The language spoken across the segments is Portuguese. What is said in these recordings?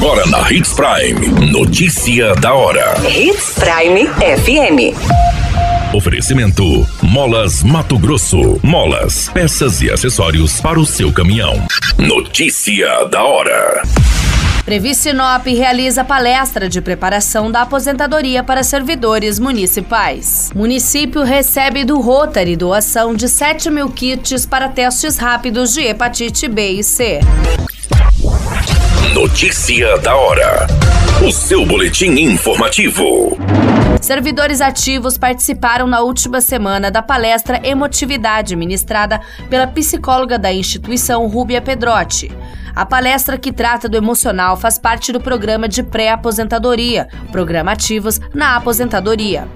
Agora na Hits Prime. Notícia da hora. Hits Prime FM. Oferecimento: Molas Mato Grosso. Molas, peças e acessórios para o seu caminhão. Notícia da hora. Previ Sinop realiza palestra de preparação da aposentadoria para servidores municipais. Município recebe do Rotary doação de 7 mil kits para testes rápidos de hepatite B e C. Notícia da hora. O seu boletim informativo. Servidores ativos participaram na última semana da palestra Emotividade, ministrada pela psicóloga da instituição Rúbia Pedrotti. A palestra que trata do emocional faz parte do programa de pré-aposentadoria, programa Ativos na Aposentadoria.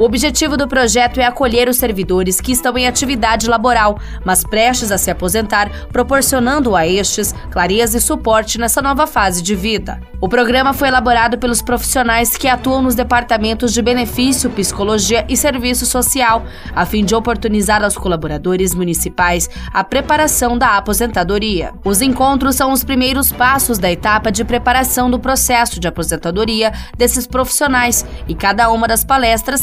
O objetivo do projeto é acolher os servidores que estão em atividade laboral, mas prestes a se aposentar, proporcionando a estes clareza e suporte nessa nova fase de vida. O programa foi elaborado pelos profissionais que atuam nos departamentos de benefício, psicologia e serviço social, a fim de oportunizar aos colaboradores municipais a preparação da aposentadoria. Os encontros são os primeiros passos da etapa de preparação do processo de aposentadoria desses profissionais e cada uma das palestras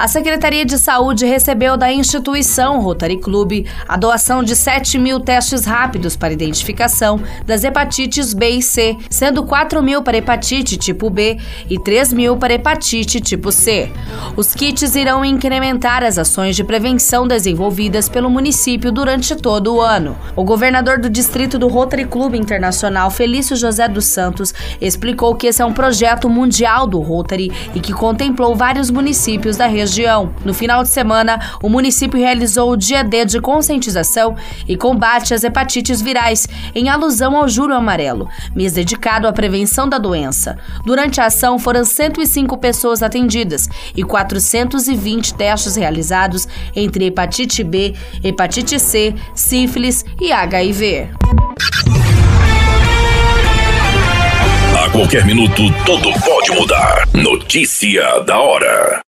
A Secretaria de Saúde recebeu da instituição Rotary Club a doação de 7 mil testes rápidos para identificação das hepatites B e C, sendo 4 mil para hepatite tipo B e 3 mil para hepatite tipo C. Os kits irão incrementar as ações de prevenção desenvolvidas pelo município durante todo o ano. O governador do distrito do Rotary Club Internacional, Felício José dos Santos, explicou que esse é um projeto mundial do Rotary e que contemplou vários municípios da região região. No final de semana, o município realizou o Dia D de conscientização e combate às hepatites virais, em alusão ao Juro Amarelo, mês dedicado à prevenção da doença. Durante a ação, foram 105 pessoas atendidas e 420 testes realizados entre hepatite B, hepatite C, sífilis e HIV. A qualquer minuto, tudo pode mudar. Notícia da hora.